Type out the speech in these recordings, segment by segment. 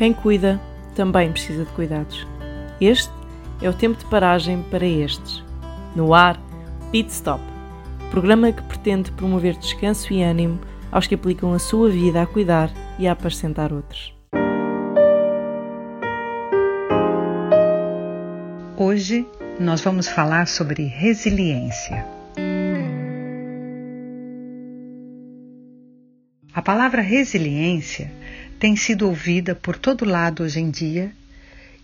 Quem cuida também precisa de cuidados. Este é o tempo de paragem para estes. No ar, Pit Stop, programa que pretende promover descanso e ânimo aos que aplicam a sua vida a cuidar e a apacentar outros. Hoje nós vamos falar sobre resiliência. A palavra resiliência tem sido ouvida por todo lado hoje em dia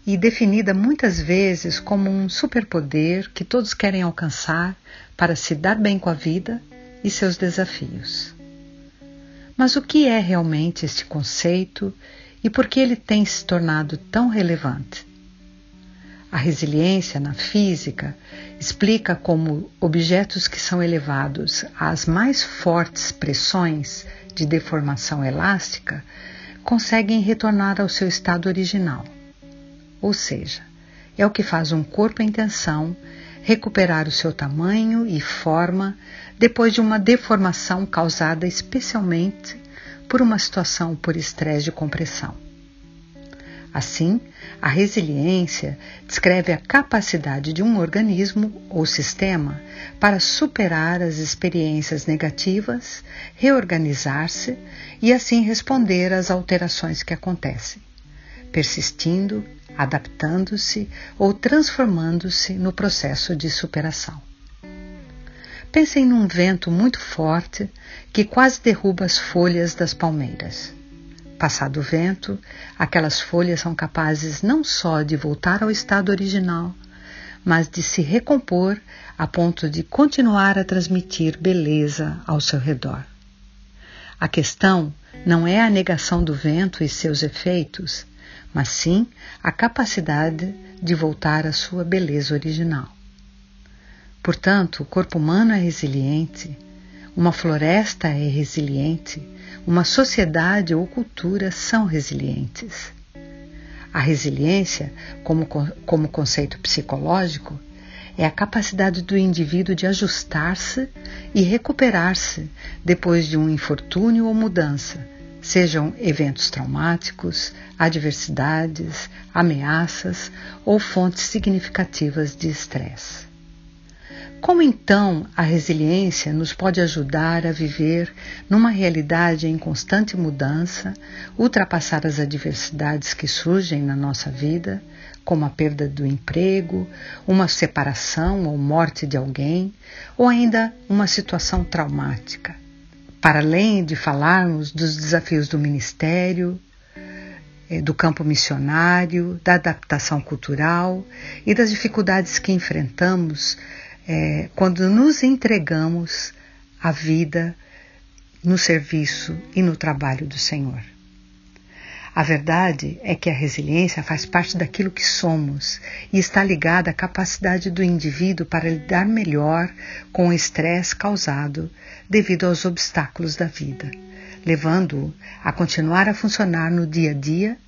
e definida muitas vezes como um superpoder que todos querem alcançar para se dar bem com a vida e seus desafios. Mas o que é realmente este conceito e por que ele tem se tornado tão relevante? A resiliência na física explica como objetos que são elevados às mais fortes pressões de deformação elástica conseguem retornar ao seu estado original. Ou seja, é o que faz um corpo em tensão recuperar o seu tamanho e forma depois de uma deformação causada especialmente por uma situação por estresse de compressão. Assim, a resiliência descreve a capacidade de um organismo ou sistema para superar as experiências negativas, reorganizar-se e assim responder às alterações que acontecem, persistindo, adaptando-se ou transformando-se no processo de superação. Pensem num vento muito forte que quase derruba as folhas das palmeiras. Passado o vento, aquelas folhas são capazes não só de voltar ao estado original, mas de se recompor a ponto de continuar a transmitir beleza ao seu redor. A questão não é a negação do vento e seus efeitos, mas sim a capacidade de voltar à sua beleza original. Portanto, o corpo humano é resiliente, uma floresta é resiliente, uma sociedade ou cultura são resilientes. A resiliência, como, como conceito psicológico, é a capacidade do indivíduo de ajustar-se e recuperar-se depois de um infortúnio ou mudança, sejam eventos traumáticos, adversidades, ameaças ou fontes significativas de estresse. Como então a resiliência nos pode ajudar a viver numa realidade em constante mudança, ultrapassar as adversidades que surgem na nossa vida, como a perda do emprego, uma separação ou morte de alguém, ou ainda uma situação traumática? Para além de falarmos dos desafios do ministério, eh, do campo missionário, da adaptação cultural e das dificuldades que enfrentamos é, quando nos entregamos à vida no serviço e no trabalho do Senhor. A verdade é que a resiliência faz parte daquilo que somos e está ligada à capacidade do indivíduo para lidar melhor com o estresse causado devido aos obstáculos da vida, levando-o a continuar a funcionar no dia a dia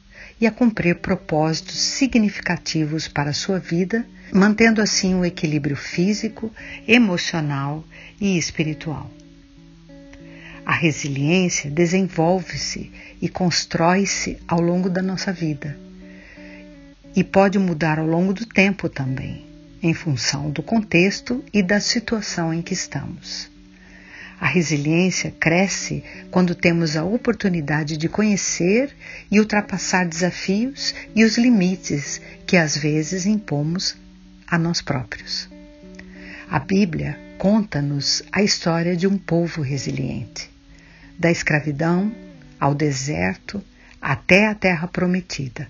e a cumprir propósitos significativos para a sua vida, mantendo assim o equilíbrio físico, emocional e espiritual. A resiliência desenvolve-se e constrói-se ao longo da nossa vida e pode mudar ao longo do tempo também, em função do contexto e da situação em que estamos. A resiliência cresce quando temos a oportunidade de conhecer e ultrapassar desafios e os limites que às vezes impomos a nós próprios. A Bíblia conta-nos a história de um povo resiliente, da escravidão ao deserto até a terra prometida.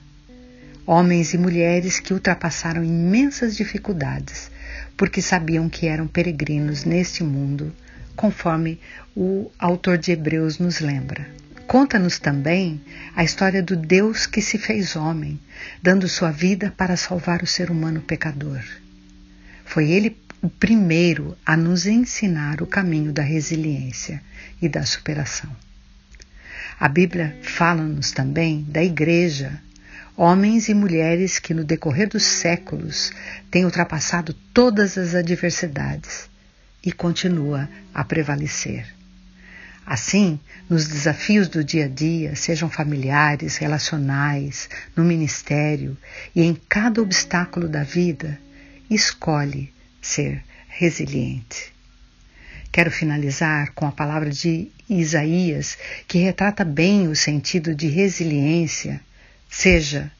Homens e mulheres que ultrapassaram imensas dificuldades porque sabiam que eram peregrinos neste mundo conforme o autor de Hebreus nos lembra. Conta-nos também a história do Deus que se fez homem, dando sua vida para salvar o ser humano pecador. Foi ele o primeiro a nos ensinar o caminho da resiliência e da superação. A Bíblia fala-nos também da Igreja, homens e mulheres que no decorrer dos séculos têm ultrapassado todas as adversidades e continua a prevalecer. Assim, nos desafios do dia a dia, sejam familiares, relacionais, no ministério e em cada obstáculo da vida, escolhe ser resiliente. Quero finalizar com a palavra de Isaías, que retrata bem o sentido de resiliência, seja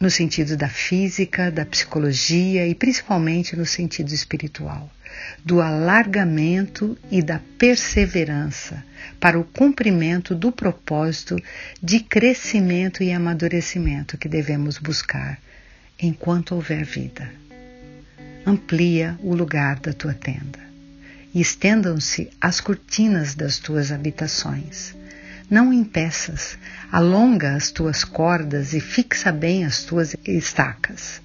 no sentido da física, da psicologia e principalmente no sentido espiritual, do alargamento e da perseverança para o cumprimento do propósito de crescimento e amadurecimento que devemos buscar enquanto houver vida. Amplia o lugar da tua tenda e estendam-se as cortinas das tuas habitações não impeças, alonga as tuas cordas e fixa bem as tuas estacas,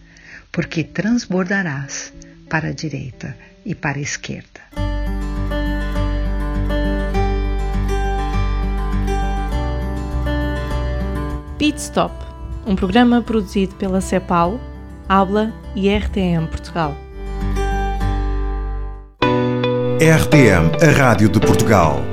porque transbordarás para a direita e para a esquerda. Pit Stop, um programa produzido pela CEPAL, Habla e RTM Portugal. RTM, a Rádio de Portugal.